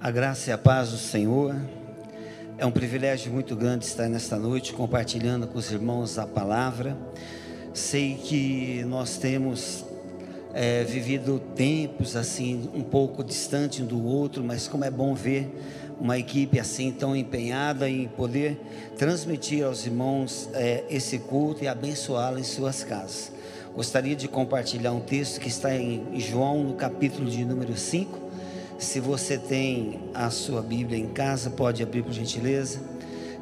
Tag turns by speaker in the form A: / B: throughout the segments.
A: A graça e a paz do Senhor. É um privilégio muito grande estar nesta noite compartilhando com os irmãos a palavra. Sei que nós temos é, vivido tempos assim um pouco distante um do outro, mas como é bom ver uma equipe assim tão empenhada em poder transmitir aos irmãos é, esse culto e abençoá-lo em suas casas. Gostaria de compartilhar um texto que está em João, no capítulo de número 5. Se você tem a sua Bíblia em casa, pode abrir por gentileza.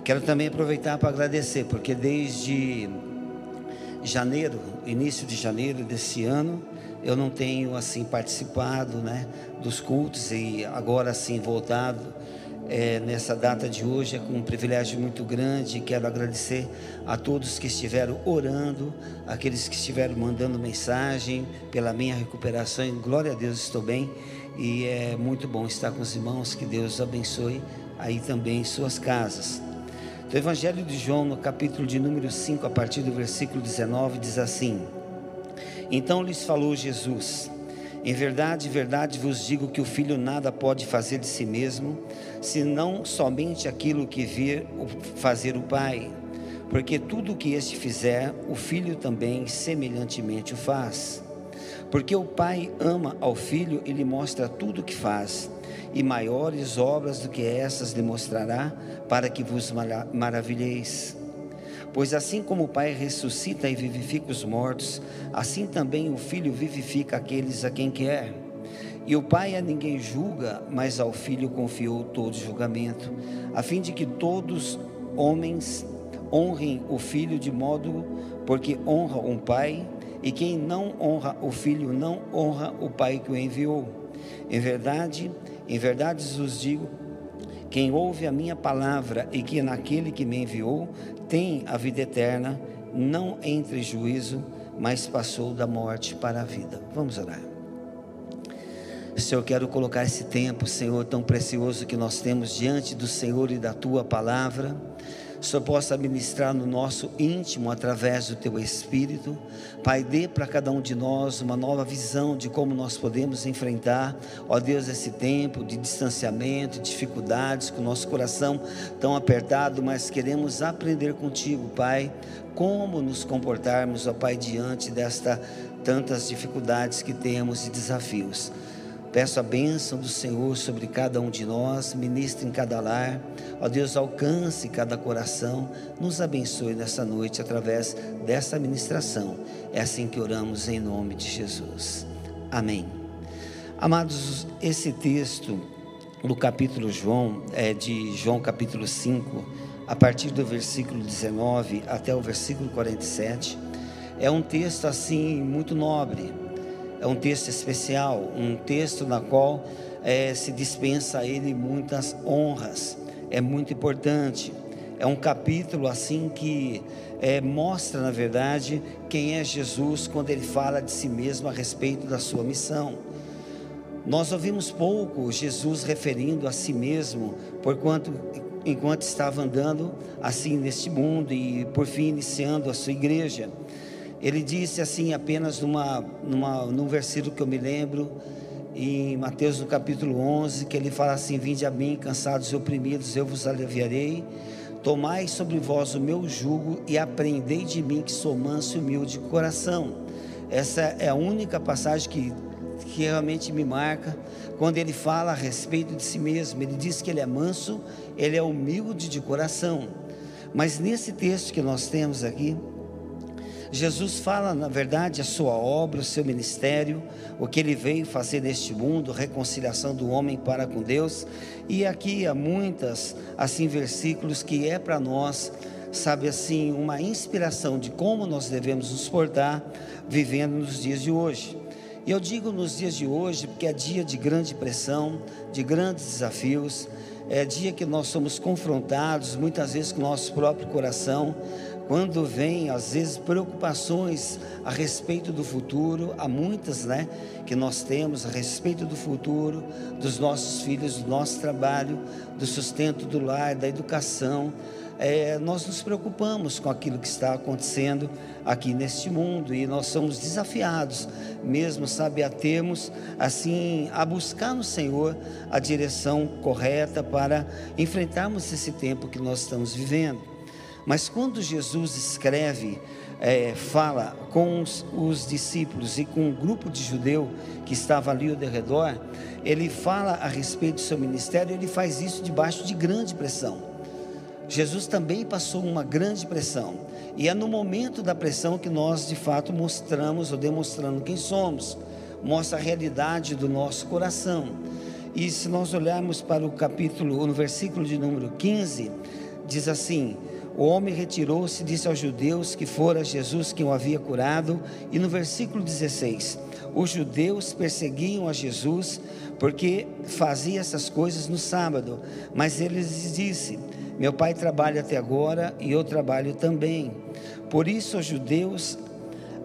A: Quero também aproveitar para agradecer, porque desde janeiro, início de janeiro desse ano, eu não tenho assim participado, né, dos cultos e agora assim voltado é, nessa data de hoje é com um privilégio muito grande. Quero agradecer a todos que estiveram orando, aqueles que estiveram mandando mensagem pela minha recuperação. Glória a Deus, estou bem e é muito bom estar com os irmãos. Que Deus abençoe aí também em suas casas. O Evangelho de João, no capítulo de número 5, a partir do versículo 19, diz assim: Então lhes falou Jesus. Em verdade, verdade vos digo que o filho nada pode fazer de si mesmo, senão somente aquilo que vir fazer o Pai. Porque tudo o que este fizer, o filho também semelhantemente o faz. Porque o Pai ama ao filho e lhe mostra tudo o que faz, e maiores obras do que essas lhe mostrará, para que vos maravilheis. Pois assim como o Pai ressuscita e vivifica os mortos, assim também o Filho vivifica aqueles a quem quer. E o Pai a ninguém julga, mas ao Filho confiou todo julgamento, a fim de que todos homens honrem o Filho de modo porque honra um Pai, e quem não honra o Filho não honra o Pai que o enviou. Em verdade, em verdade vos digo, quem ouve a minha palavra e que naquele que me enviou tem a vida eterna, não entra em juízo, mas passou da morte para a vida. Vamos orar. Senhor, quero colocar esse tempo, Senhor, tão precioso que nós temos diante do Senhor e da tua palavra Senhor possa ministrar no nosso íntimo através do teu Espírito. Pai, dê para cada um de nós uma nova visão de como nós podemos enfrentar, ó Deus, esse tempo de distanciamento, dificuldades, com o nosso coração tão apertado, mas queremos aprender contigo, Pai, como nos comportarmos, ó Pai, diante desta tantas dificuldades que temos e desafios. Peço a bênção do Senhor sobre cada um de nós, ministre em cada lar. Ó Deus, alcance cada coração, nos abençoe nessa noite através dessa ministração. É assim que oramos em nome de Jesus. Amém. Amados, esse texto no capítulo João, é de João capítulo 5, a partir do versículo 19 até o versículo 47, é um texto assim muito nobre é um texto especial, um texto na qual é, se dispensa a ele muitas honras. É muito importante. É um capítulo assim que é, mostra, na verdade, quem é Jesus quando ele fala de si mesmo a respeito da sua missão. Nós ouvimos pouco Jesus referindo a si mesmo, porquanto enquanto estava andando assim neste mundo e por fim iniciando a sua igreja. Ele disse assim, apenas numa, numa, num versículo que eu me lembro, em Mateus no capítulo 11, que ele fala assim: Vinde a mim, cansados e oprimidos, eu vos aliviarei. Tomai sobre vós o meu jugo e aprendei de mim, que sou manso e humilde de coração. Essa é a única passagem que, que realmente me marca, quando ele fala a respeito de si mesmo. Ele diz que ele é manso, ele é humilde de coração. Mas nesse texto que nós temos aqui, Jesus fala, na verdade, a sua obra, o seu ministério, o que ele veio fazer neste mundo, reconciliação do homem para com Deus. E aqui há muitas assim versículos que é para nós, sabe assim, uma inspiração de como nós devemos nos portar vivendo nos dias de hoje. E eu digo nos dias de hoje porque é dia de grande pressão, de grandes desafios, é dia que nós somos confrontados muitas vezes com o nosso próprio coração, quando vem às vezes preocupações a respeito do futuro, há muitas, né, que nós temos a respeito do futuro, dos nossos filhos, do nosso trabalho, do sustento do lar, da educação, é, nós nos preocupamos com aquilo que está acontecendo aqui neste mundo e nós somos desafiados, mesmo, sabe, a termos, assim, a buscar no Senhor a direção correta para enfrentarmos esse tempo que nós estamos vivendo. Mas quando Jesus escreve, é, fala com os, os, discípulos e com o um grupo de judeu que estava ali ao redor, ele fala a respeito do seu ministério, ele faz isso debaixo de grande pressão. Jesus também passou uma grande pressão. E é no momento da pressão que nós de fato mostramos ou demonstrando quem somos, mostra a realidade do nosso coração. E se nós olharmos para o capítulo, no versículo de número 15, diz assim: O homem retirou-se, disse aos judeus que fora Jesus quem o havia curado, e no versículo 16: Os judeus perseguiam a Jesus porque fazia essas coisas no sábado, mas ele lhes disse: meu pai trabalha até agora e eu trabalho também. Por isso os judeus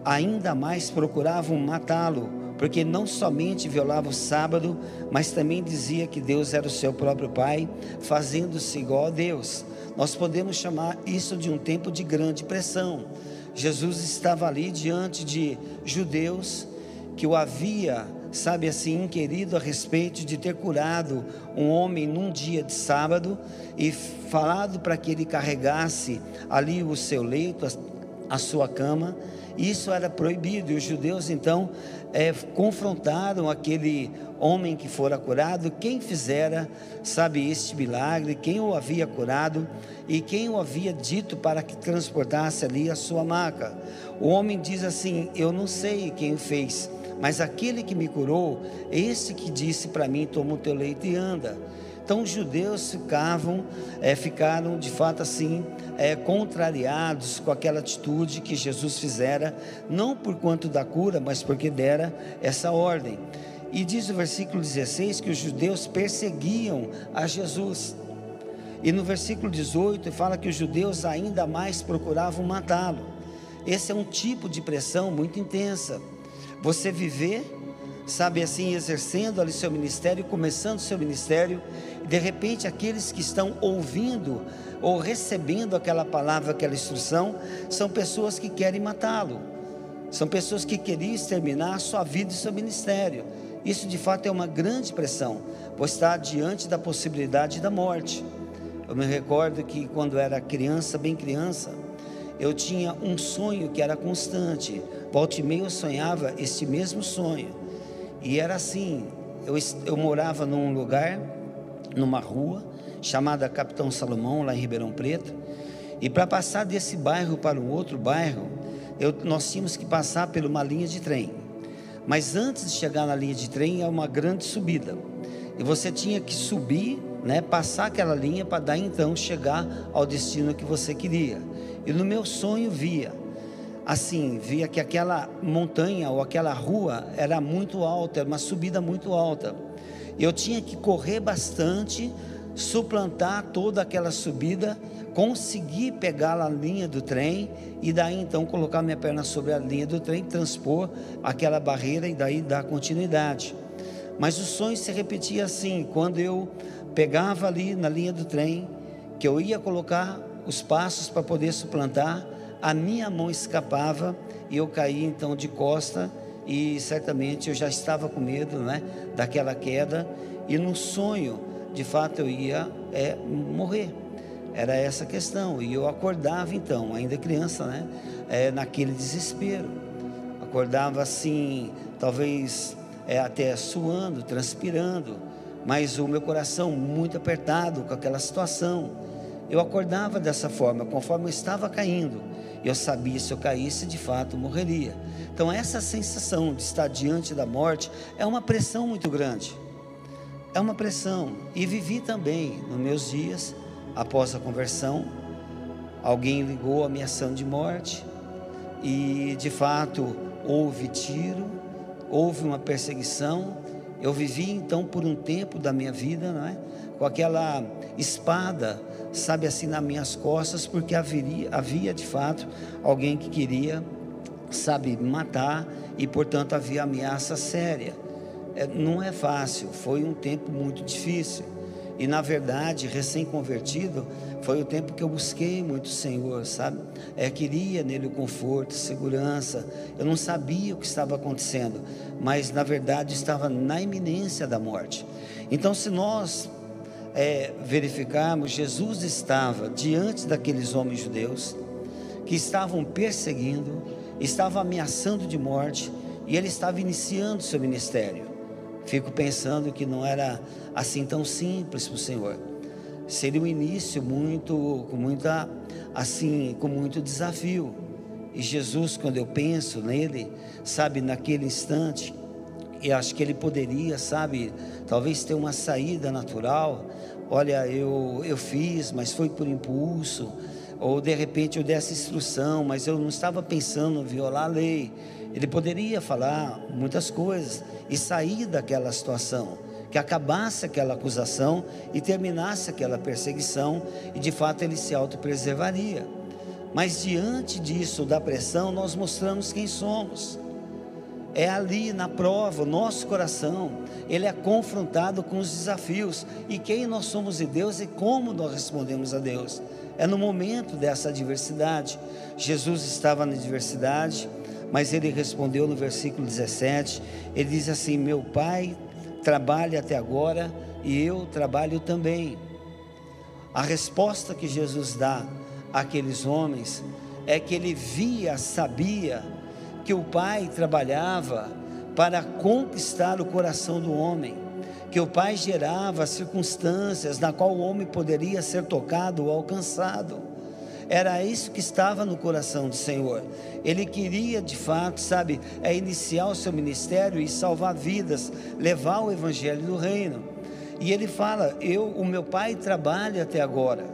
A: ainda mais procuravam matá-lo, porque não somente violava o sábado, mas também dizia que Deus era o seu próprio pai, fazendo-se igual a Deus. Nós podemos chamar isso de um tempo de grande pressão. Jesus estava ali diante de judeus que o havia sabe assim, querido, a respeito de ter curado um homem num dia de sábado e falado para que ele carregasse ali o seu leito, a, a sua cama. Isso era proibido e os judeus então é, confrontaram aquele homem que fora curado, quem fizera, sabe, este milagre, quem o havia curado e quem o havia dito para que transportasse ali a sua maca. O homem diz assim: Eu não sei quem o fez mas aquele que me curou, esse que disse para mim: toma o teu leito e anda. Então os judeus ficavam, é, ficaram de fato assim, é, contrariados com aquela atitude que Jesus fizera, não por quanto da cura, mas porque dera essa ordem. E diz o versículo 16 que os judeus perseguiam a Jesus. E no versículo 18 fala que os judeus ainda mais procuravam matá-lo. Esse é um tipo de pressão muito intensa. Você viver, sabe assim, exercendo ali seu ministério, começando seu ministério, e de repente aqueles que estão ouvindo ou recebendo aquela palavra, aquela instrução, são pessoas que querem matá-lo. São pessoas que queriam exterminar a sua vida e seu ministério. Isso de fato é uma grande pressão, pois está diante da possibilidade da morte. Eu me recordo que quando era criança, bem criança, eu tinha um sonho que era constante. Volta e meia eu sonhava este mesmo sonho. E era assim: eu, eu morava num lugar, numa rua, chamada Capitão Salomão, lá em Ribeirão Preto. E para passar desse bairro para um outro bairro, eu, nós tínhamos que passar por uma linha de trem. Mas antes de chegar na linha de trem, é uma grande subida. E você tinha que subir, né, passar aquela linha para dar então chegar ao destino que você queria. E no meu sonho via, assim, via que aquela montanha ou aquela rua era muito alta, era uma subida muito alta. Eu tinha que correr bastante, suplantar toda aquela subida, conseguir pegar a linha do trem e daí então colocar minha perna sobre a linha do trem, transpor aquela barreira e daí dar continuidade. Mas o sonho se repetia assim, quando eu pegava ali na linha do trem, que eu ia colocar os passos para poder suplantar, a minha mão escapava e eu caí então de costa e certamente eu já estava com medo, né, daquela queda e no sonho, de fato eu ia é, morrer. Era essa questão e eu acordava então, ainda criança, né, é, naquele desespero. Acordava assim, talvez é, até suando, transpirando, mas o meu coração muito apertado com aquela situação. Eu acordava dessa forma, conforme eu estava caindo. Eu sabia se eu caísse, de fato morreria. Então, essa sensação de estar diante da morte é uma pressão muito grande. É uma pressão. E vivi também nos meus dias, após a conversão, alguém ligou ameaçando de morte. E de fato houve tiro, houve uma perseguição Eu vivi então por um tempo da minha vida, não é? Com aquela espada, sabe assim, nas minhas costas, porque haveria, havia de fato alguém que queria, sabe, matar e portanto havia ameaça séria. É, não é fácil, foi um tempo muito difícil. E na verdade, recém-convertido, foi o tempo que eu busquei muito o Senhor, sabe? É, queria nele o conforto, segurança. Eu não sabia o que estava acontecendo, mas na verdade estava na iminência da morte. Então, se nós é, verificarmos, Jesus estava diante daqueles homens judeus que estavam perseguindo, estavam ameaçando de morte, e ele estava iniciando seu ministério. Fico pensando que não era assim tão simples para o Senhor. Seria um início muito, com muita, assim, com muito desafio. E Jesus, quando eu penso nele, sabe, naquele instante, eu acho que ele poderia, sabe, talvez ter uma saída natural. Olha, eu, eu fiz, mas foi por impulso. Ou de repente eu desse instrução, mas eu não estava pensando em violar a lei. Ele poderia falar muitas coisas e sair daquela situação, que acabasse aquela acusação e terminasse aquela perseguição e de fato ele se autopreservaria. Mas diante disso, da pressão, nós mostramos quem somos. É ali na prova, o nosso coração, ele é confrontado com os desafios e quem nós somos de Deus e como nós respondemos a Deus. É no momento dessa adversidade. Jesus estava na adversidade, mas ele respondeu no versículo 17: ele diz assim: Meu pai trabalha até agora e eu trabalho também. A resposta que Jesus dá àqueles homens é que ele via, sabia que o pai trabalhava para conquistar o coração do homem, que o pai gerava circunstâncias na qual o homem poderia ser tocado ou alcançado. Era isso que estava no coração do Senhor. Ele queria, de fato, sabe, é iniciar o seu ministério e salvar vidas, levar o evangelho do reino. E ele fala: "Eu, o meu pai trabalha até agora".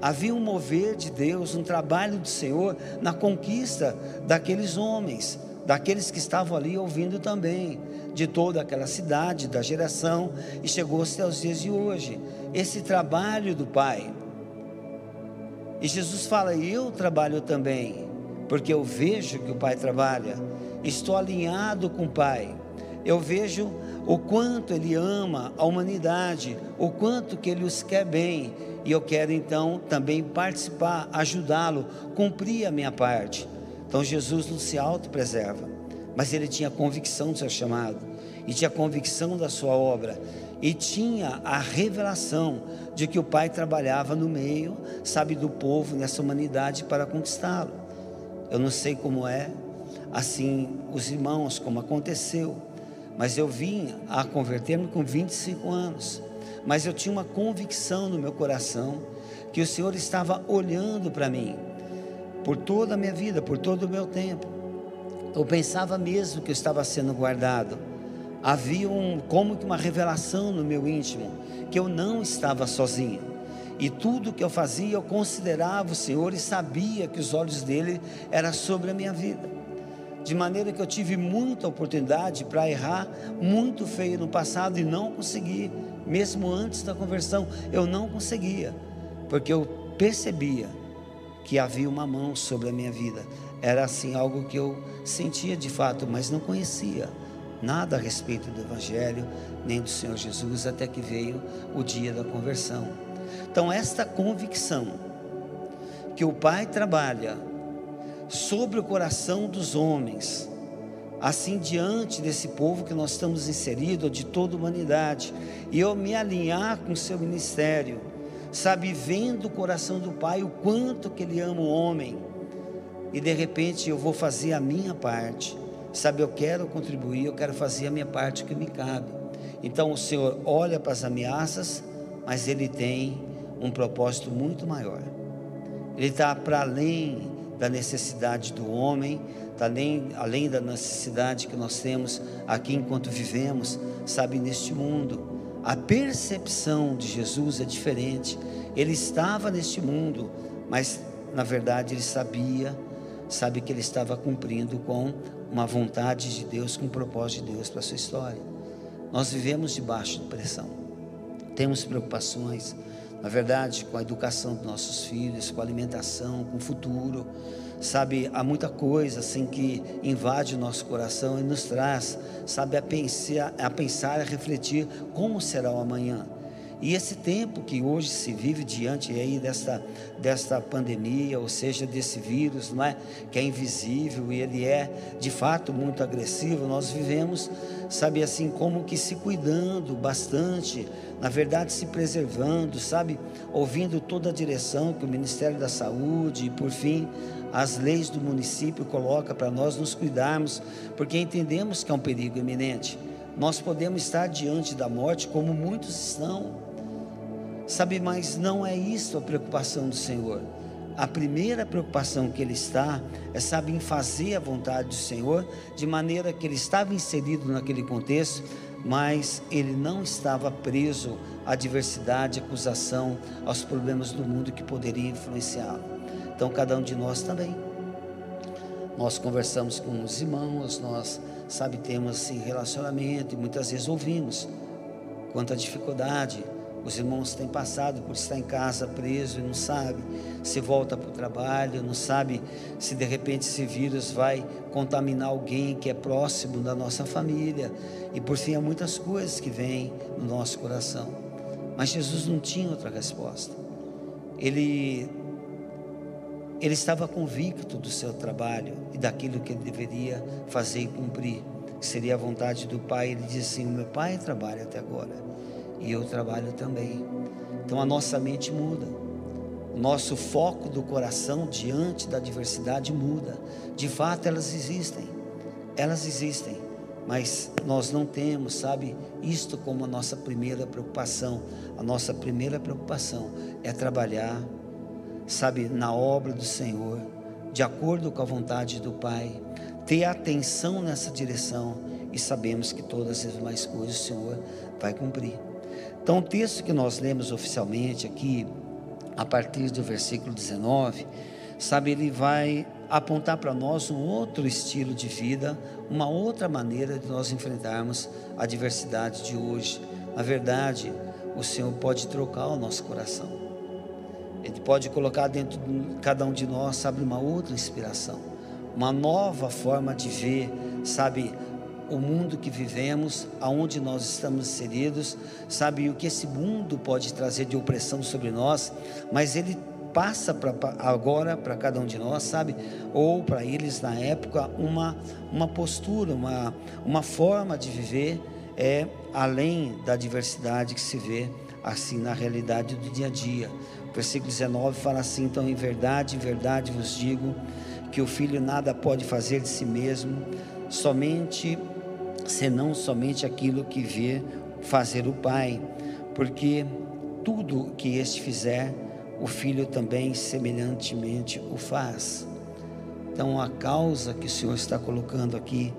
A: Havia um mover de Deus, um trabalho do Senhor na conquista daqueles homens, daqueles que estavam ali ouvindo também, de toda aquela cidade, da geração, e chegou-se aos dias de hoje. Esse trabalho do Pai, e Jesus fala: Eu trabalho também, porque eu vejo que o Pai trabalha, estou alinhado com o Pai. Eu vejo o quanto Ele ama a humanidade, o quanto que Ele os quer bem, e eu quero então também participar, ajudá-lo, cumprir a minha parte. Então Jesus não se auto-preserva, mas ele tinha convicção do seu chamado, e tinha convicção da sua obra, e tinha a revelação de que o Pai trabalhava no meio, sabe, do povo, nessa humanidade para conquistá-lo. Eu não sei como é, assim, os irmãos, como aconteceu, mas eu vim a converter-me com 25 anos, mas eu tinha uma convicção no meu coração que o Senhor estava olhando para mim, por toda a minha vida, por todo o meu tempo. Eu pensava mesmo que eu estava sendo guardado havia um, como que uma revelação no meu íntimo, que eu não estava sozinho. E tudo que eu fazia, eu considerava o Senhor e sabia que os olhos dele eram sobre a minha vida. De maneira que eu tive muita oportunidade para errar muito feio no passado e não consegui, mesmo antes da conversão, eu não conseguia, porque eu percebia que havia uma mão sobre a minha vida. Era assim algo que eu sentia de fato, mas não conhecia nada a respeito do Evangelho, nem do Senhor Jesus, até que veio o dia da conversão. Então, esta convicção que o Pai trabalha sobre o coração dos homens, assim diante desse povo que nós estamos inseridos, de toda a humanidade, e eu me alinhar com o seu ministério, sabe, vendo o coração do Pai, o quanto que Ele ama o homem, e de repente eu vou fazer a minha parte Sabe, eu quero contribuir, eu quero fazer a minha parte que me cabe. Então o Senhor olha para as ameaças, mas Ele tem um propósito muito maior. Ele está para além da necessidade do homem, está além, além da necessidade que nós temos aqui enquanto vivemos, sabe, neste mundo. A percepção de Jesus é diferente. Ele estava neste mundo, mas na verdade ele sabia, sabe que ele estava cumprindo com uma vontade de Deus, com um propósito de Deus para a sua história. Nós vivemos debaixo de pressão. Temos preocupações, na verdade, com a educação dos nossos filhos, com a alimentação, com o futuro. Sabe, há muita coisa assim que invade o nosso coração e nos traz, sabe, a pensar, a pensar, a refletir como será o amanhã. E esse tempo que hoje se vive diante aí desta, desta pandemia, ou seja, desse vírus, não é? que é invisível e ele é de fato muito agressivo, nós vivemos, sabe, assim, como que se cuidando bastante, na verdade se preservando, sabe, ouvindo toda a direção que o Ministério da Saúde e por fim as leis do município coloca para nós nos cuidarmos, porque entendemos que é um perigo iminente. Nós podemos estar diante da morte como muitos estão Sabe, mas não é isso a preocupação do Senhor. A primeira preocupação que ele está é, sabe, em fazer a vontade do Senhor, de maneira que ele estava inserido naquele contexto, mas ele não estava preso à diversidade, à acusação, aos problemas do mundo que poderia influenciá-lo. Então, cada um de nós também. Nós conversamos com os irmãos, nós, sabe, temos assim, relacionamento e muitas vezes ouvimos quanta dificuldade os irmãos têm passado por estar em casa preso e não sabe se volta para o trabalho, não sabe se de repente esse vírus vai contaminar alguém que é próximo da nossa família. E por fim, há muitas coisas que vêm no nosso coração. Mas Jesus não tinha outra resposta. Ele ele estava convicto do seu trabalho e daquilo que ele deveria fazer e cumprir, que seria a vontade do Pai. Ele disse assim: O meu Pai trabalha até agora e eu trabalho também. Então a nossa mente muda. O nosso foco do coração diante da diversidade muda. De fato, elas existem. Elas existem. Mas nós não temos, sabe, isto como a nossa primeira preocupação. A nossa primeira preocupação é trabalhar, sabe, na obra do Senhor, de acordo com a vontade do Pai, ter atenção nessa direção e sabemos que todas as demais coisas o Senhor vai cumprir. Então, o texto que nós lemos oficialmente aqui, a partir do versículo 19, sabe, ele vai apontar para nós um outro estilo de vida, uma outra maneira de nós enfrentarmos a diversidade de hoje. Na verdade, o Senhor pode trocar o nosso coração. Ele pode colocar dentro de cada um de nós, sabe, uma outra inspiração, uma nova forma de ver, sabe, o mundo que vivemos, aonde nós estamos inseridos, sabe o que esse mundo pode trazer de opressão sobre nós, mas ele passa pra, agora para cada um de nós, sabe? Ou para eles na época, uma, uma postura, uma, uma forma de viver é além da diversidade que se vê assim na realidade do dia a dia. Versículo 19 fala assim: então, em verdade, em verdade vos digo que o filho nada pode fazer de si mesmo, somente senão somente aquilo que vê fazer o Pai, porque tudo que este fizer, o Filho também semelhantemente o faz. Então, a causa que o Senhor está colocando aqui,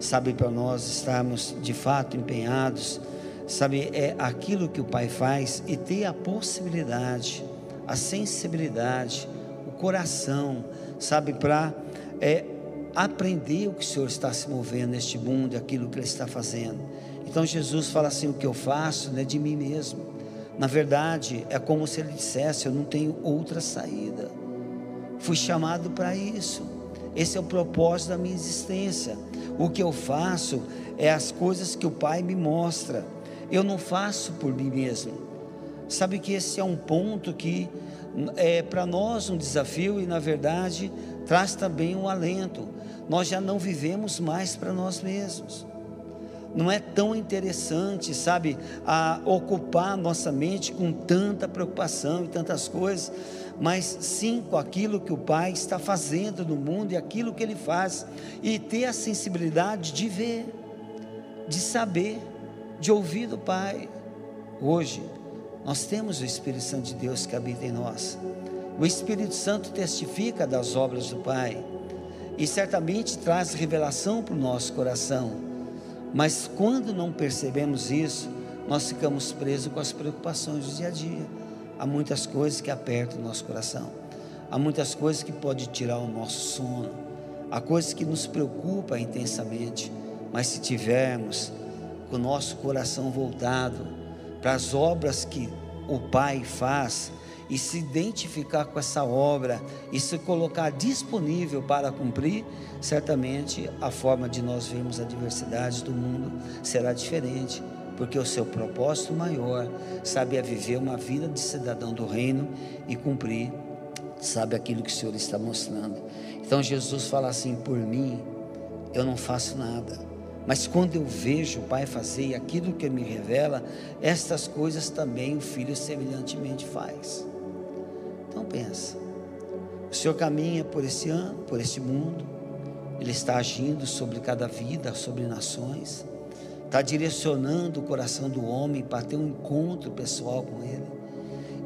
A: sabe, para nós estarmos de fato empenhados, sabe, é aquilo que o Pai faz e ter a possibilidade, a sensibilidade, o coração, sabe, para é, aprender o que o Senhor está se movendo neste mundo, aquilo que Ele está fazendo. Então Jesus fala assim: o que eu faço não é de mim mesmo. Na verdade, é como se Ele dissesse: eu não tenho outra saída. Fui chamado para isso. Esse é o propósito da minha existência. O que eu faço é as coisas que o Pai me mostra. Eu não faço por mim mesmo. Sabe que esse é um ponto que é para nós um desafio e, na verdade, traz também um alento nós já não vivemos mais para nós mesmos. Não é tão interessante, sabe, a ocupar nossa mente com tanta preocupação e tantas coisas, mas sim com aquilo que o Pai está fazendo no mundo e aquilo que Ele faz, e ter a sensibilidade de ver, de saber, de ouvir do Pai. Hoje, nós temos o Espírito Santo de Deus que habita em nós. O Espírito Santo testifica das obras do Pai e certamente traz revelação para o nosso coração. Mas quando não percebemos isso, nós ficamos presos com as preocupações do dia a dia. Há muitas coisas que apertam o nosso coração. Há muitas coisas que podem tirar o nosso sono. Há coisas que nos preocupam intensamente. Mas se tivermos com o nosso coração voltado para as obras que o Pai faz e se identificar com essa obra e se colocar disponível para cumprir, certamente a forma de nós vermos a diversidade do mundo será diferente, porque o seu propósito maior, sabe, é viver uma vida de cidadão do reino e cumprir, sabe, aquilo que o Senhor está mostrando. Então Jesus fala assim: por mim, eu não faço nada. Mas quando eu vejo o Pai fazer aquilo que Ele me revela, estas coisas também o Filho semelhantemente faz. Então pensa, o Senhor caminha por esse ano, por esse mundo, Ele está agindo sobre cada vida, sobre nações, está direcionando o coração do homem para ter um encontro pessoal com Ele.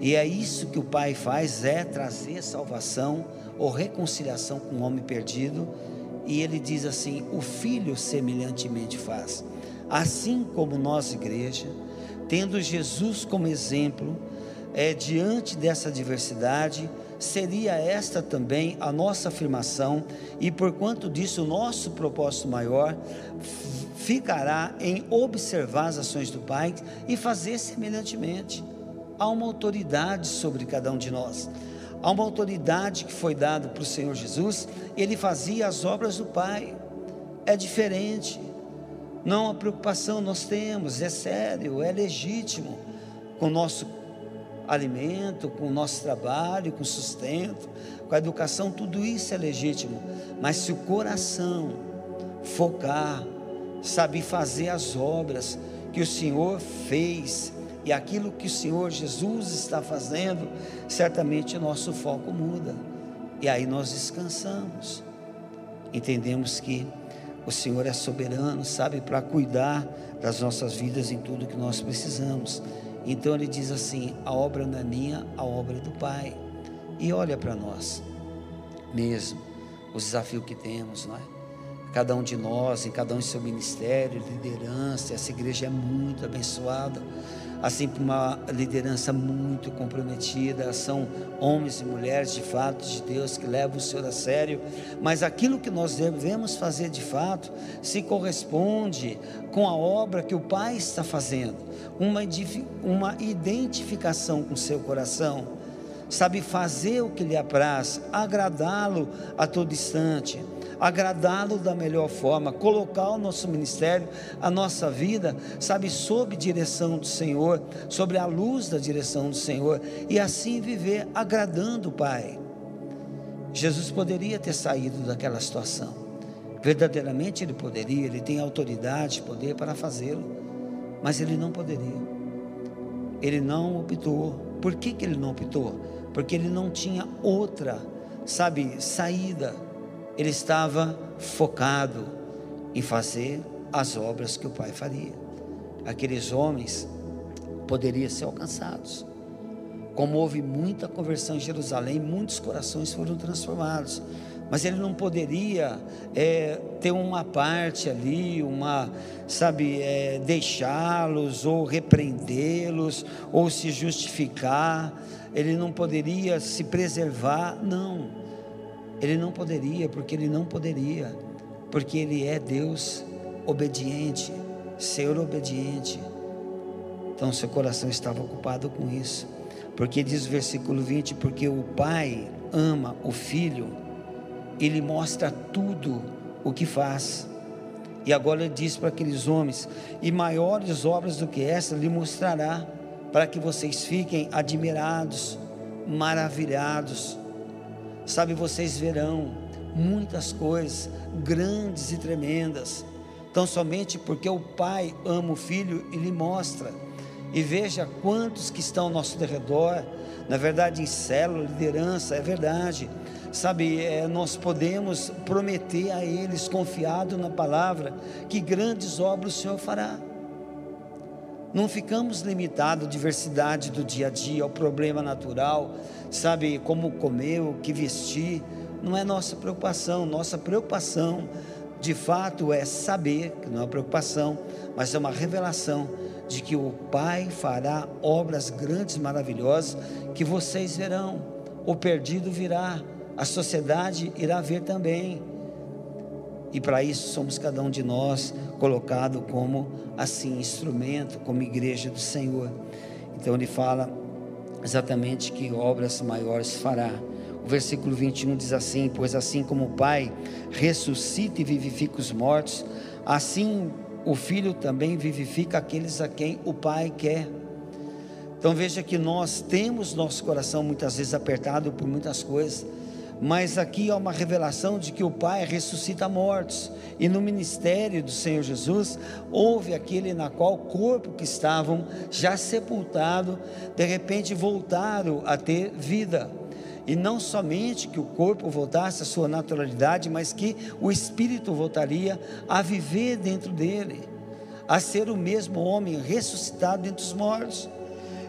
A: E é isso que o Pai faz, é trazer salvação ou reconciliação com o homem perdido. E ele diz assim: o Filho semelhantemente faz. Assim como nós, igreja, tendo Jesus como exemplo, é, diante dessa diversidade, seria esta também a nossa afirmação, e por quanto disso, o nosso propósito maior ficará em observar as ações do Pai e fazer semelhantemente. Há uma autoridade sobre cada um de nós. Há uma autoridade que foi dada para o Senhor Jesus, ele fazia as obras do Pai. É diferente. Não a preocupação nós temos, é sério, é legítimo com o nosso alimento, com o nosso trabalho, com sustento, com a educação, tudo isso é legítimo. Mas se o coração focar, saber fazer as obras que o Senhor fez e aquilo que o Senhor Jesus está fazendo, certamente nosso foco muda. E aí nós descansamos. Entendemos que o Senhor é soberano, sabe, para cuidar das nossas vidas em tudo que nós precisamos. Então ele diz assim: a obra não é minha, a obra é do Pai. E olha para nós, mesmo, o desafio que temos, não é? Cada um de nós, em cada um em seu ministério, liderança, essa igreja é muito abençoada assim como uma liderança muito comprometida, são homens e mulheres de fato de Deus que levam o Senhor a sério, mas aquilo que nós devemos fazer de fato se corresponde com a obra que o Pai está fazendo, uma, uma identificação com o seu coração, sabe fazer o que lhe apraz, agradá-lo a todo instante agradá-lo da melhor forma, colocar o nosso ministério, a nossa vida, sabe, sob direção do Senhor, sobre a luz da direção do Senhor, e assim viver agradando o Pai. Jesus poderia ter saído daquela situação, verdadeiramente ele poderia, ele tem autoridade, poder para fazê-lo, mas ele não poderia, ele não optou. Por que, que ele não optou? Porque ele não tinha outra, sabe, saída ele estava focado em fazer as obras que o Pai faria. Aqueles homens poderiam ser alcançados. Como houve muita conversão em Jerusalém, muitos corações foram transformados. Mas ele não poderia é, ter uma parte ali, uma, sabe, é, deixá-los ou repreendê-los ou se justificar. Ele não poderia se preservar, não ele não poderia, porque ele não poderia, porque ele é Deus obediente, Senhor obediente. Então seu coração estava ocupado com isso. Porque diz o versículo 20: Porque o Pai ama o Filho, ele mostra tudo o que faz. E agora ele diz para aqueles homens: E maiores obras do que essa lhe mostrará, para que vocês fiquem admirados, maravilhados. Sabe, vocês verão muitas coisas grandes e tremendas. Tão somente porque o Pai ama o Filho e lhe mostra. E veja quantos que estão ao nosso redor, na verdade, em célula, liderança, é verdade. Sabe, é, nós podemos prometer a eles, confiado na palavra, que grandes obras o Senhor fará. Não ficamos limitados à diversidade do dia a dia, ao problema natural, sabe, como comer, o que vestir, não é nossa preocupação. Nossa preocupação, de fato, é saber, que não é uma preocupação, mas é uma revelação de que o Pai fará obras grandes, maravilhosas, que vocês verão. O perdido virá, a sociedade irá ver também. E para isso somos cada um de nós colocado como assim instrumento, como igreja do Senhor. Então ele fala exatamente que obras maiores fará. O versículo 21 diz assim: Pois assim como o Pai ressuscita e vivifica os mortos, assim o Filho também vivifica aqueles a quem o Pai quer. Então veja que nós temos nosso coração muitas vezes apertado por muitas coisas, mas aqui há uma revelação de que o Pai ressuscita mortos, e no ministério do Senhor Jesus, houve aquele na qual o corpo que estavam já sepultado, de repente voltaram a ter vida. E não somente que o corpo voltasse à sua naturalidade, mas que o espírito voltaria a viver dentro dele, a ser o mesmo homem ressuscitado dentre os mortos.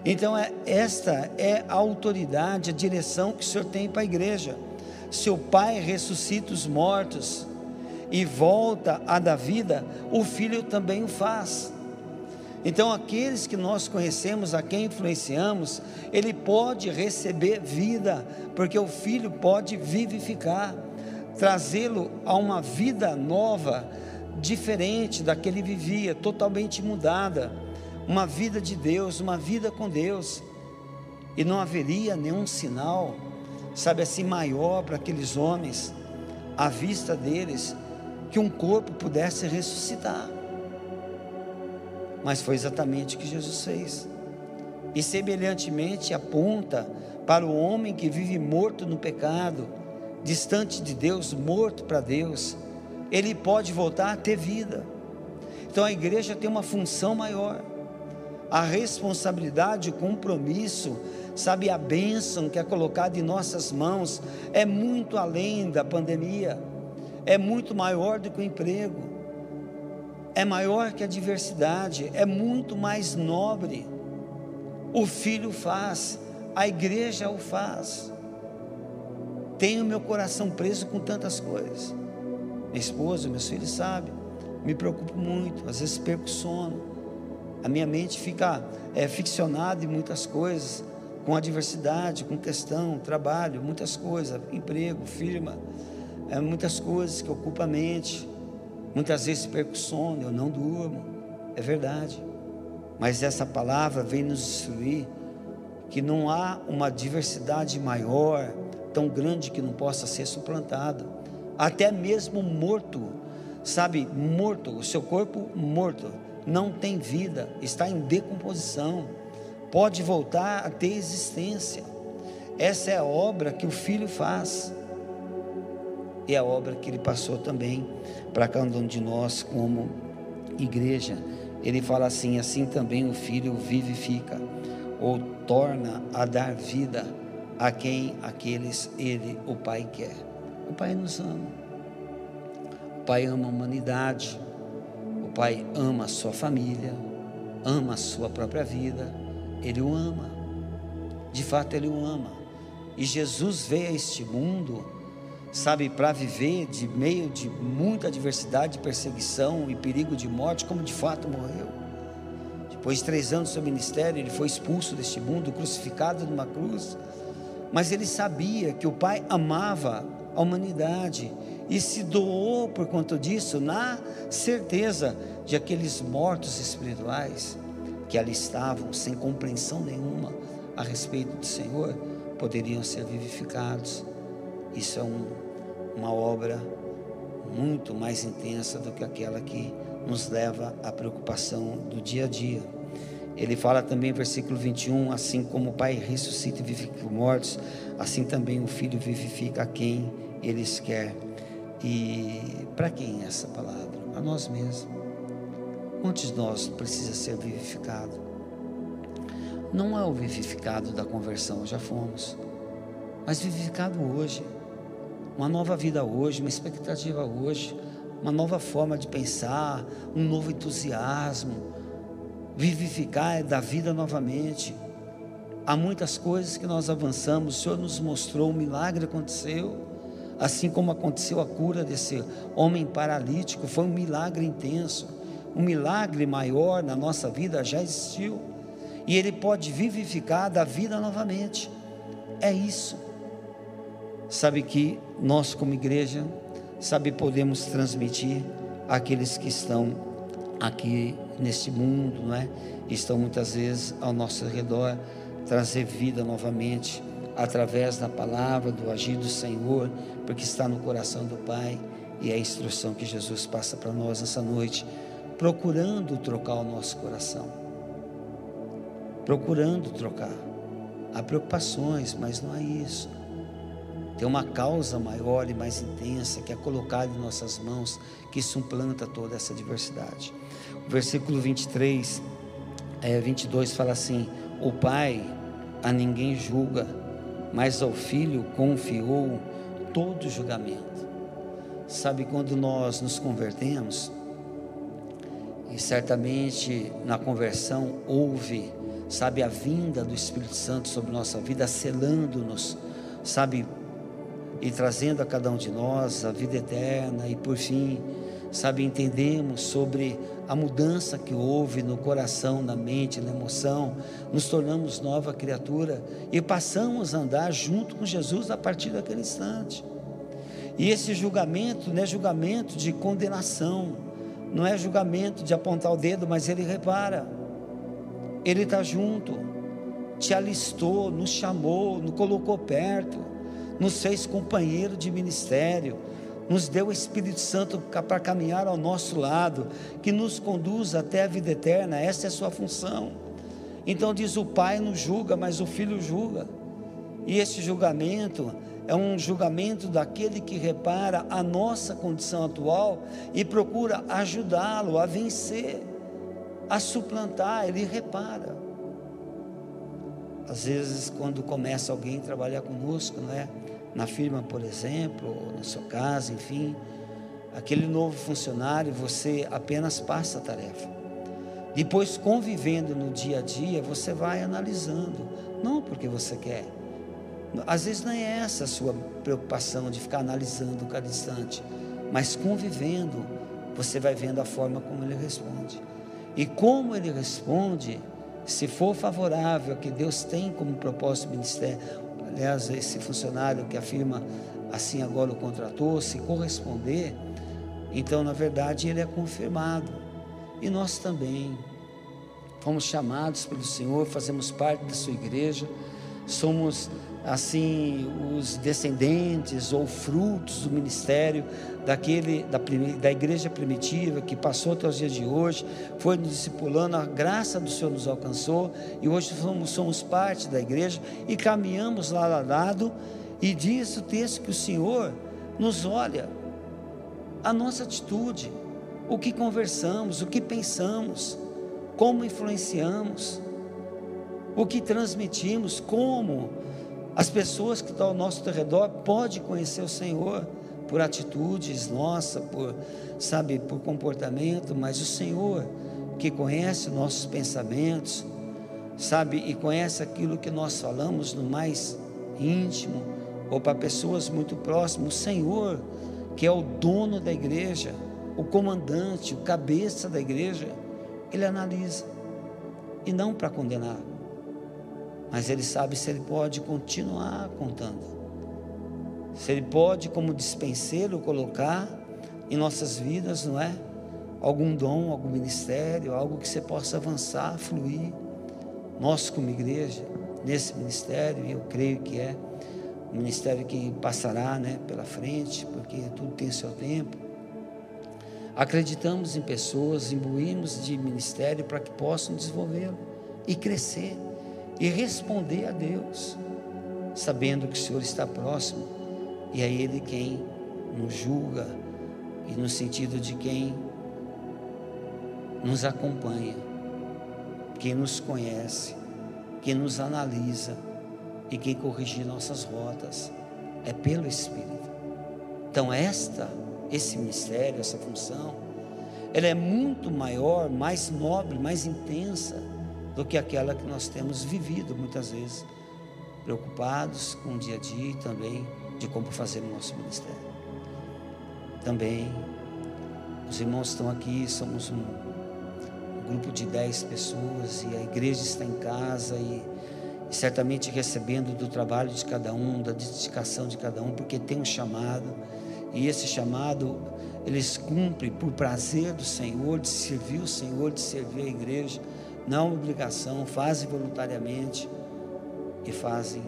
A: Então, é, esta é a autoridade, a direção que o Senhor tem para a igreja. Seu Pai ressuscita os mortos e volta a dar vida, o Filho também o faz. Então, aqueles que nós conhecemos, a quem influenciamos, ele pode receber vida, porque o Filho pode vivificar, trazê-lo a uma vida nova, diferente da que ele vivia, totalmente mudada, uma vida de Deus, uma vida com Deus, e não haveria nenhum sinal, sabe assim, maior para aqueles homens, à vista deles, que um corpo pudesse ressuscitar. Mas foi exatamente o que Jesus fez. E semelhantemente aponta para o homem que vive morto no pecado, distante de Deus, morto para Deus, ele pode voltar a ter vida. Então a igreja tem uma função maior. A responsabilidade, o compromisso, sabe, a bênção que é colocada em nossas mãos é muito além da pandemia, é muito maior do que o emprego, é maior que a diversidade, é muito mais nobre. O filho faz, a igreja o faz. Tenho meu coração preso com tantas coisas. Minha esposa, meus filhos sabem, me preocupo muito, às vezes perco sono. A minha mente fica é, ficcionada em muitas coisas, com a diversidade, com questão, trabalho, muitas coisas, emprego, firma, é, muitas coisas que ocupam a mente. Muitas vezes perco sono, eu não durmo, é verdade. Mas essa palavra vem nos instruir que não há uma diversidade maior, tão grande que não possa ser suplantada. Até mesmo morto, sabe, morto, o seu corpo morto, não tem vida, está em decomposição, pode voltar a ter existência. Essa é a obra que o Filho faz e a obra que ele passou também para cada um de nós como igreja. Ele fala assim: assim também o Filho vivifica, ou torna a dar vida a quem aqueles ele, o Pai, quer. O Pai nos ama. O Pai ama a humanidade. O Pai ama a sua família, ama a sua própria vida. Ele o ama. De fato, ele o ama. E Jesus veio a este mundo sabe, para viver de meio de muita adversidade, perseguição e perigo de morte, como de fato morreu. Depois de três anos do seu ministério, ele foi expulso deste mundo, crucificado numa cruz. Mas ele sabia que o Pai amava a humanidade e se doou por conta disso, na certeza de aqueles mortos espirituais que ali estavam, sem compreensão nenhuma a respeito do Senhor, poderiam ser vivificados. Isso é um uma obra muito mais intensa do que aquela que nos leva à preocupação do dia a dia. Ele fala também, versículo 21, assim como o Pai ressuscita e vivifica os mortos, assim também o Filho vivifica a quem Ele quer. E para quem é essa palavra? A nós mesmos. Quantos de nós precisa ser vivificado? Não é o vivificado da conversão, já fomos, mas vivificado hoje uma nova vida hoje, uma expectativa hoje, uma nova forma de pensar, um novo entusiasmo, vivificar da vida novamente. Há muitas coisas que nós avançamos, o Senhor nos mostrou, um milagre aconteceu, assim como aconteceu a cura desse homem paralítico, foi um milagre intenso, um milagre maior na nossa vida já existiu, e Ele pode vivificar da vida novamente, é isso. Sabe que nós, como igreja, sabe, podemos transmitir àqueles que estão aqui neste mundo, não é? Estão muitas vezes ao nosso redor, trazer vida novamente através da palavra, do agir do Senhor, porque está no coração do Pai e é a instrução que Jesus passa para nós nessa noite, procurando trocar o nosso coração. Procurando trocar. Há preocupações, mas não é isso. Tem uma causa maior e mais intensa que é colocada em nossas mãos, que suplanta toda essa diversidade. O versículo 23, é, 22 fala assim: O Pai a ninguém julga, mas ao Filho confiou todo julgamento. Sabe, quando nós nos convertemos, e certamente na conversão houve, sabe, a vinda do Espírito Santo sobre nossa vida, selando-nos, sabe, e trazendo a cada um de nós a vida eterna, e por fim, sabe, entendemos sobre a mudança que houve no coração, na mente, na emoção, nos tornamos nova criatura e passamos a andar junto com Jesus a partir daquele instante. E esse julgamento não é julgamento de condenação, não é julgamento de apontar o dedo, mas ele repara, ele está junto, te alistou, nos chamou, nos colocou perto, nos fez companheiro de ministério nos deu o Espírito Santo para caminhar ao nosso lado, que nos conduz até a vida eterna, essa é a sua função. Então diz: o Pai não julga, mas o Filho julga. E esse julgamento é um julgamento daquele que repara a nossa condição atual e procura ajudá-lo a vencer, a suplantar, ele repara. Às vezes, quando começa alguém a trabalhar conosco, não é? na firma, por exemplo, ou na sua casa, enfim, aquele novo funcionário, você apenas passa a tarefa. Depois, convivendo no dia a dia, você vai analisando, não porque você quer. Às vezes não é essa a sua preocupação de ficar analisando cada instante, mas convivendo, você vai vendo a forma como ele responde. E como ele responde, se for favorável a que Deus tem como propósito ministério, aliás, esse funcionário que afirma assim agora o contratou, se corresponder, então na verdade ele é confirmado. E nós também fomos chamados pelo Senhor, fazemos parte da sua igreja, somos assim os descendentes ou frutos do ministério daquele da, da igreja primitiva que passou até os dias de hoje, foi nos discipulando, a graça do Senhor nos alcançou e hoje somos, somos parte da igreja e caminhamos lado a lado e diz o texto que o Senhor nos olha a nossa atitude, o que conversamos, o que pensamos, como influenciamos, o que transmitimos, como as pessoas que estão ao nosso redor podem conhecer o Senhor por atitudes nossas, por, sabe, por comportamento, mas o Senhor que conhece nossos pensamentos, sabe, e conhece aquilo que nós falamos no mais íntimo, ou para pessoas muito próximas, o Senhor, que é o dono da igreja, o comandante, o cabeça da igreja, ele analisa, e não para condenar mas ele sabe se ele pode continuar contando. Se ele pode, como dispenseiro, colocar em nossas vidas, não é? Algum dom, algum ministério, algo que você possa avançar, fluir. Nós, como igreja, nesse ministério, eu creio que é um ministério que passará né, pela frente, porque tudo tem seu tempo. Acreditamos em pessoas, imbuímos de ministério para que possam desenvolvê-lo e crescer e responder a Deus, sabendo que o Senhor está próximo e é Ele quem nos julga e no sentido de quem nos acompanha, quem nos conhece, quem nos analisa e quem corrige nossas rotas é pelo Espírito. Então esta, esse mistério, essa função, ela é muito maior, mais nobre, mais intensa do que aquela que nós temos vivido muitas vezes, preocupados com o dia a dia e também de como fazer o nosso ministério. Também, os irmãos estão aqui, somos um, grupo de dez pessoas e a igreja está em casa e, e certamente recebendo do trabalho de cada um, da dedicação de cada um, porque tem um chamado e esse chamado eles cumprem por prazer do Senhor, de servir o Senhor, de servir a igreja, não obrigação, fazem voluntariamente e fazem,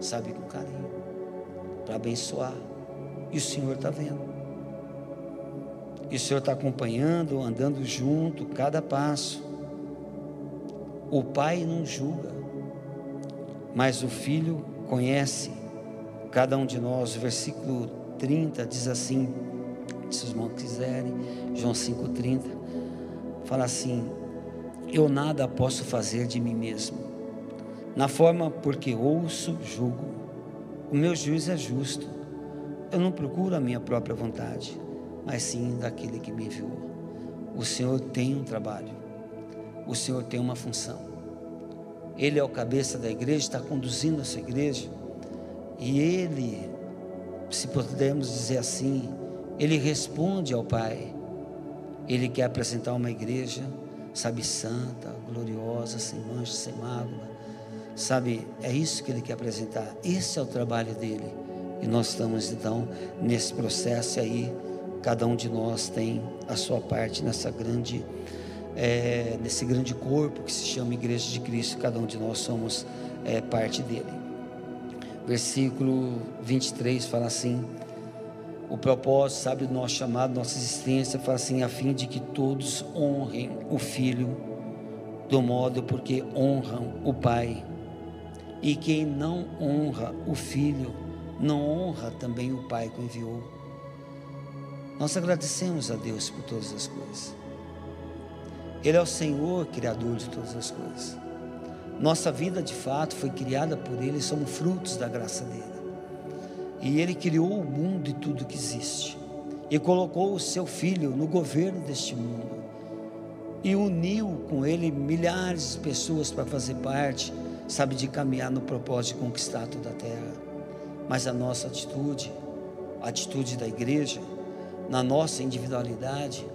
A: sabe, com carinho, para abençoar. E o Senhor está vendo. E o Senhor está acompanhando, andando junto, cada passo. O Pai não julga, mas o Filho conhece cada um de nós. O versículo 30 diz assim: se os irmãos quiserem, João 5,30, fala assim: Eu nada posso fazer de mim mesmo, na forma porque ouço, julgo, o meu juízo é justo, eu não procuro a minha própria vontade, mas sim daquele que me enviou. O Senhor tem um trabalho, o Senhor tem uma função. Ele é o cabeça da igreja, está conduzindo essa igreja, e Ele, se pudermos dizer assim, Ele responde ao Pai. Ele quer apresentar uma igreja, sabe, santa, gloriosa, sem mancha, sem mágoa. Sabe, é isso que Ele quer apresentar. Esse é o trabalho dele. E nós estamos então nesse processo aí, cada um de nós tem a sua parte nessa grande, é, nesse grande corpo que se chama Igreja de Cristo, cada um de nós somos é, parte dele. Versículo 23 fala assim: o propósito, sabe, do nosso chamado, nossa existência, fala assim, a fim de que todos honrem o Filho do modo porque honram o Pai. E quem não honra o Filho, não honra também o Pai que o enviou. Nós agradecemos a Deus por todas as coisas. Ele é o Senhor, Criador de todas as coisas. Nossa vida, de fato, foi criada por Ele, somos frutos da graça dele. E Ele criou o mundo e tudo que existe. E colocou o seu Filho no governo deste mundo. E uniu com Ele milhares de pessoas para fazer parte, sabe, de caminhar no propósito de conquistar toda a terra mas a nossa atitude, a atitude da igreja, na nossa individualidade,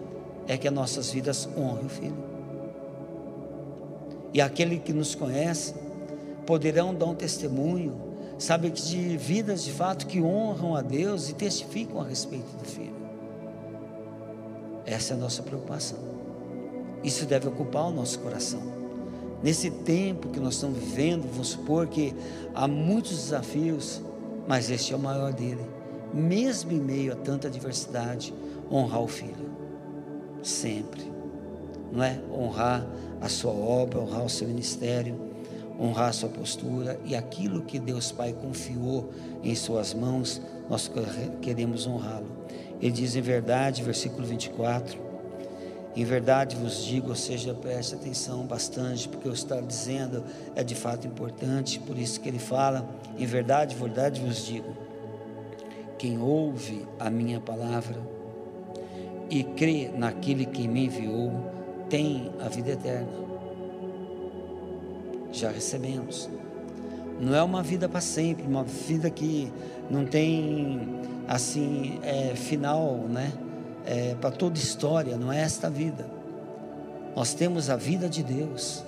A: é que as nossas vidas honrem o Filho. E aquele que nos conhece poderão dar um testemunho, sabe, de vidas de fato que honram a Deus e testificam a respeito do Filho. Essa é a nossa preocupação. Isso deve ocupar o nosso coração. Nesse tempo que nós estamos vivendo, vamos supor que há muitos desafios, mas este é o maior dele. Mesmo em meio a tanta adversidade, honrar o filho, sempre, não é? Honrar a sua obra, honrar o seu ministério, honrar sua postura e aquilo que Deus Pai confiou em suas mãos, nós queremos honrá-lo. Ele diz em verdade, versículo 24: Em verdade vos digo, ou seja, preste atenção bastante, porque o que está dizendo é de fato importante, por isso que ele fala em verdade, verdade vos digo: quem ouve a minha palavra e crê naquele que me enviou, tem a vida eterna. Já recebemos. Não é uma vida para sempre, uma vida que não tem assim é, final, né? É, para toda história, não é esta vida. Nós temos a vida de Deus,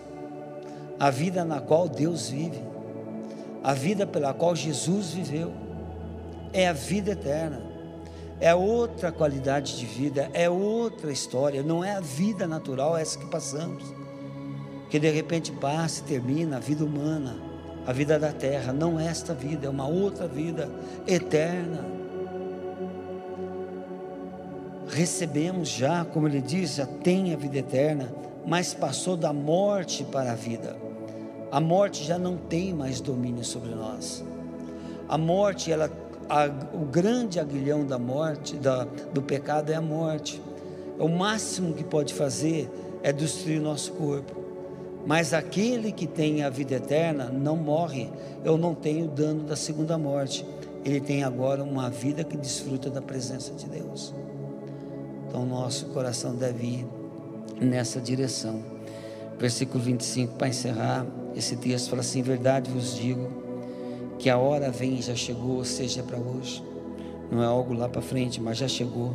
A: a vida na qual Deus vive a vida pela qual Jesus viveu, é a vida eterna, é outra qualidade de vida, é outra história, não é a vida natural essa que passamos, que de repente passa e termina a vida humana, a vida da terra, não é esta vida, é uma outra vida eterna. Recebemos já, como ele diz, já tem a vida eterna, mas passou da morte para a vida a morte já não tem mais domínio sobre nós. A morte, ela, a, o grande aguilhão da morte, da, do pecado é a morte. O máximo que pode fazer é destruir o nosso corpo. Mas aquele que tem a vida eterna não morre. Eu não tenho dano da segunda morte. Ele tem agora uma vida que desfruta da presença de Deus. Então, nosso coração deve ir nessa direção. Versículo 25, para encerrar. Esse texto fala assim: verdade vos digo, que a hora vem e já chegou, ou seja, para hoje, não é algo lá para frente, mas já chegou,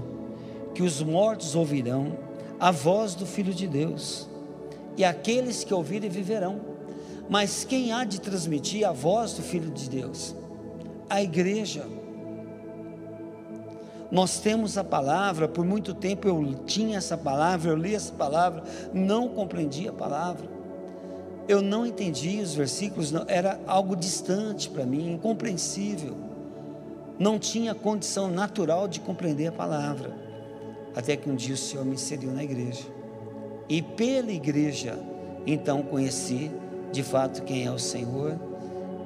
A: que os mortos ouvirão a voz do Filho de Deus, e aqueles que ouvirem viverão. Mas quem há de transmitir a voz do Filho de Deus? A igreja. Nós temos a palavra, por muito tempo eu tinha essa palavra, eu li essa palavra, não compreendia a palavra. Eu não entendia os versículos, não, era algo distante para mim, incompreensível. Não tinha condição natural de compreender a palavra. Até que um dia o Senhor me inseriu na igreja. E pela igreja, então conheci de fato quem é o Senhor.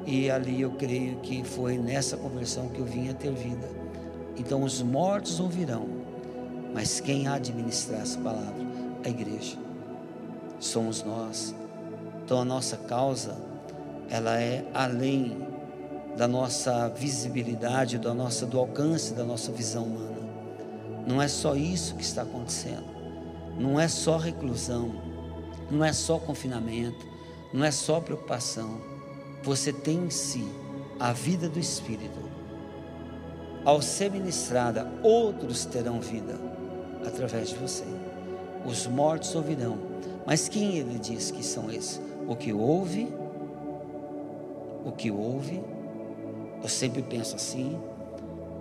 A: E ali eu creio que foi nessa conversão que eu vim a ter vida. Então os mortos ouvirão, mas quem há de ministrar essa palavra? A igreja. Somos nós. Então a nossa causa, ela é além da nossa visibilidade, do alcance da nossa visão humana. Não é só isso que está acontecendo. Não é só reclusão, não é só confinamento, não é só preocupação. Você tem em si a vida do Espírito ao ser ministrada, outros terão vida através de você. Os mortos ouvirão. Mas quem ele diz que são esses? O que ouve, o que ouve, eu sempre penso assim,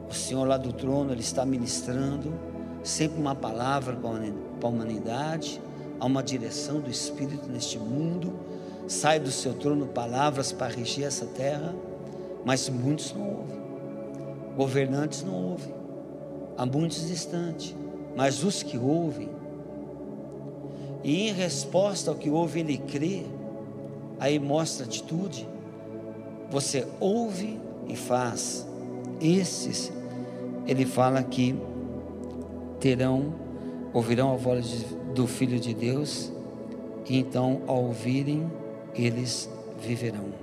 A: o Senhor lá do trono, Ele está ministrando, sempre uma palavra para a humanidade, há uma direção do Espírito neste mundo, sai do seu trono palavras para regir essa terra, mas muitos não ouvem. Governantes não ouvem, há muitos distantes, mas os que ouvem, e em resposta ao que ouve, ele crê, aí mostra atitude. Você ouve e faz. Esses, ele fala que terão, ouvirão a voz do Filho de Deus, e então, ao ouvirem, eles viverão.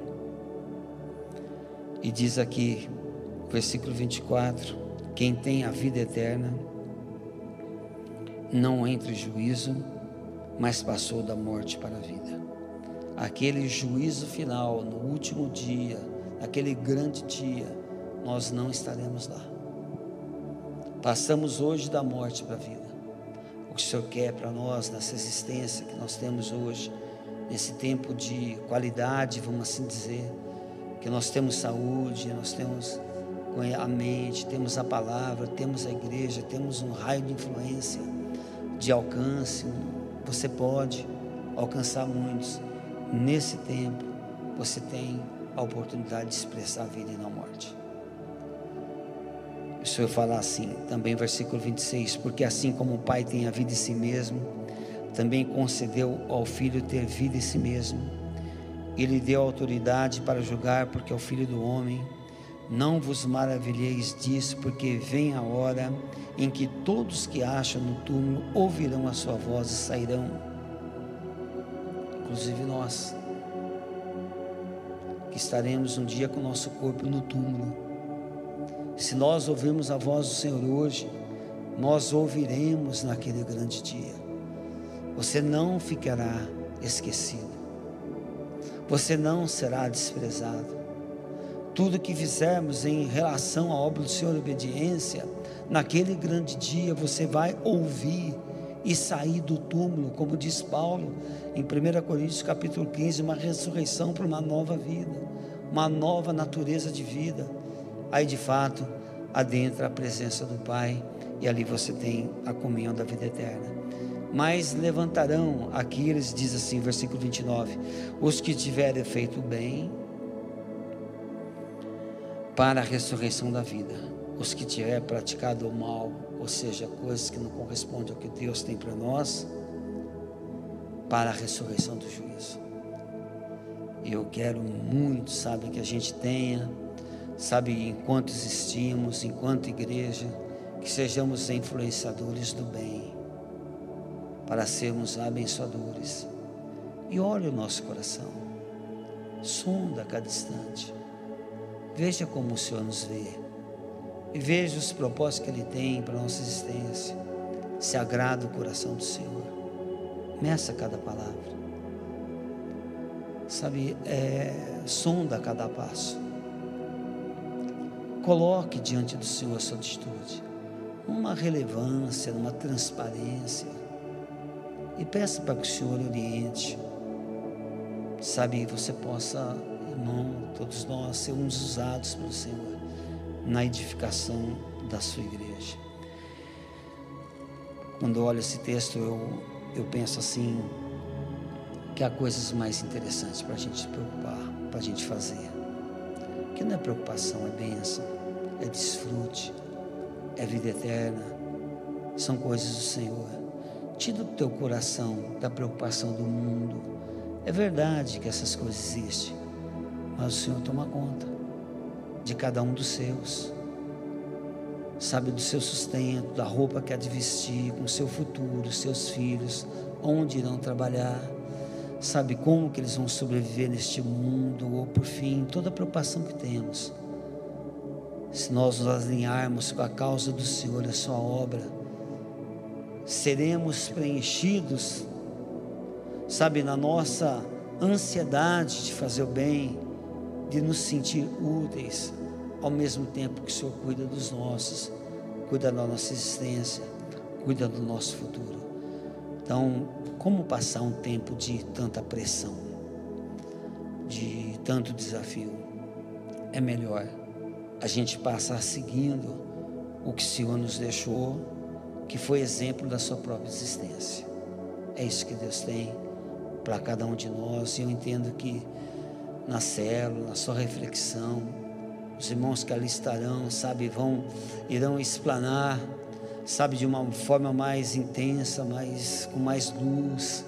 A: E diz aqui, versículo 24: Quem tem a vida eterna não entra em juízo, mas passou da morte para a vida. Aquele juízo final, no último dia, aquele grande dia, nós não estaremos lá. Passamos hoje da morte para a vida. Que o Senhor quer para nós nessa existência que nós temos hoje, nesse tempo de qualidade, vamos assim dizer, que nós temos saúde, nós temos a mente, temos a palavra, temos a igreja, temos um raio de influência, de alcance. Você pode alcançar muitos. Nesse tempo, você tem a oportunidade de expressar a vida e não a morte. O Senhor fala assim, também versículo 26, porque assim como o Pai tem a vida em si mesmo, também concedeu ao Filho ter vida em si mesmo. Ele deu autoridade para julgar, porque é o Filho do homem não vos maravilheis disso, porque vem a hora em que todos que acham no túmulo ouvirão a sua voz e sairão, inclusive nós, que estaremos um dia com o nosso corpo no túmulo. Se nós ouvirmos a voz do Senhor hoje, nós ouviremos naquele grande dia. Você não ficará esquecido, você não será desprezado tudo que fizermos em relação à obra do Senhor, obediência, naquele grande dia você vai ouvir e sair do túmulo, como diz Paulo em 1 Coríntios capítulo 15, uma ressurreição para uma nova vida, uma nova natureza de vida. Aí de fato adentra a presença do Pai e ali você tem a comunhão da vida eterna. Mas levantarão, aqui eles diz assim, versículo 29, os que tiverem feito bem para a ressurreição da vida. Os que tiver praticado o mal, ou seja, coisas que não correspondem ao que Deus tem para nós, para a ressurreição do juízo. Eu quero muito, sabe, que a gente tenha, sabe, enquanto existimos, enquanto igreja, que sejamos influenciadores do bem, para sermos abençoadores. E olhe o nosso coração, sonda a cada instante. Veja como o Senhor nos vê. E veja os propósitos que Ele tem para a nossa existência. Se agrada o coração do Senhor. Meça cada palavra. Sabe, é, sonda cada passo. Coloque diante do Senhor a sua atitude. Uma relevância, uma transparência. E peça para que o Senhor oriente. Sabe, você possa irmão, todos nós sermos usados pelo Senhor na edificação da sua igreja. Quando olho esse texto, eu, eu penso assim, que há coisas mais interessantes para a gente se preocupar, para a gente fazer. Que não é preocupação, é bênção, é desfrute, é vida eterna, são coisas do Senhor. Tira do teu coração da preocupação do mundo. É verdade que essas coisas existem, mas o Senhor toma conta de cada um dos seus. Sabe do seu sustento, da roupa que há de vestir, com o seu futuro, seus filhos, onde irão trabalhar sabe como que eles vão sobreviver neste mundo, ou por fim, toda a preocupação que temos. Se nós nos alinharmos com a causa do Senhor, a sua obra, seremos preenchidos, sabe, na nossa ansiedade de fazer o bem, de nos sentir úteis, ao mesmo tempo que o Senhor cuida dos nossos, cuida da nossa existência, cuida do nosso futuro. Então, como passar um tempo de tanta pressão, de tanto desafio? É melhor a gente passar seguindo o que o Senhor nos deixou, que foi exemplo da sua própria existência. É isso que Deus tem para cada um de nós, e eu entendo que na célula, na sua reflexão, os irmãos que ali estarão, sabe, vão, irão explanar sabe, de uma forma mais intensa, mais, com mais luz,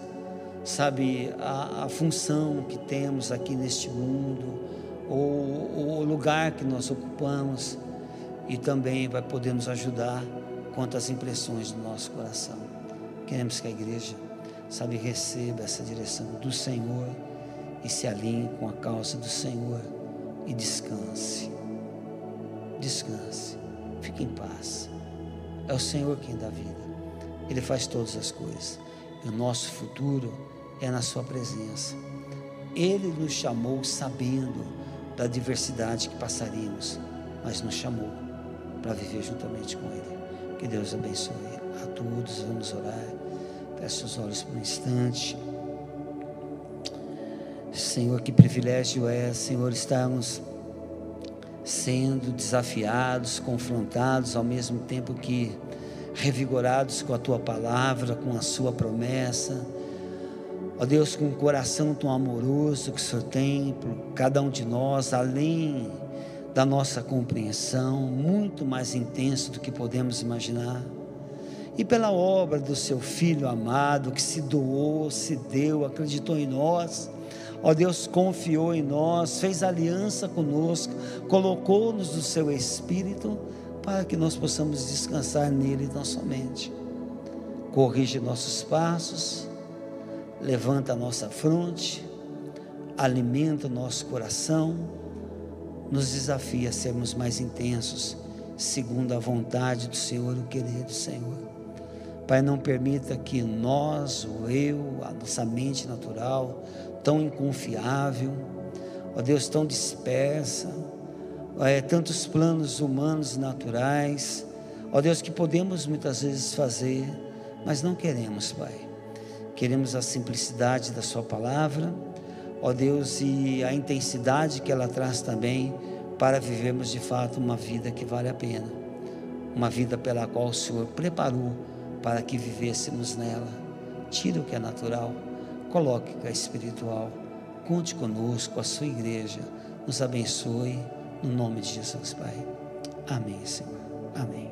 A: sabe, a, a função que temos aqui neste mundo, ou o lugar que nós ocupamos, e também vai poder nos ajudar quanto às impressões do nosso coração. Queremos que a igreja, sabe, receba essa direção do Senhor e se alinhe com a causa do Senhor e descanse. Descanse, fique em paz. É o Senhor quem dá vida. Ele faz todas as coisas. E o nosso futuro é na Sua presença. Ele nos chamou sabendo da diversidade que passaríamos, mas nos chamou para viver juntamente com Ele. Que Deus abençoe a todos. Vamos orar. Feche os olhos por um instante. Senhor, que privilégio é, Senhor, estarmos sendo desafiados, confrontados, ao mesmo tempo que revigorados com a tua palavra, com a sua promessa. Ó Deus, com um coração tão amoroso que o Senhor tem por cada um de nós, além da nossa compreensão, muito mais intenso do que podemos imaginar. E pela obra do seu Filho amado, que se doou, se deu, acreditou em nós Ó Deus, confiou em nós, fez aliança conosco, colocou-nos no seu Espírito para que nós possamos descansar nele tão somente. Corrige nossos passos, levanta a nossa fronte, alimenta o nosso coração, nos desafia a sermos mais intensos, segundo a vontade do Senhor, o querer do Senhor. Pai, não permita que nós, o eu, a nossa mente natural, tão inconfiável, ó Deus, tão dispersa, é, tantos planos humanos e naturais, ó Deus, que podemos muitas vezes fazer, mas não queremos, Pai. Queremos a simplicidade da Sua palavra, ó Deus, e a intensidade que ela traz também para vivermos de fato uma vida que vale a pena, uma vida pela qual o Senhor preparou para que vivêssemos nela. Tira o que é natural coloque que é espiritual. Conte conosco, a sua igreja. Nos abençoe. No nome de Jesus, Pai. Amém, Senhor. Amém.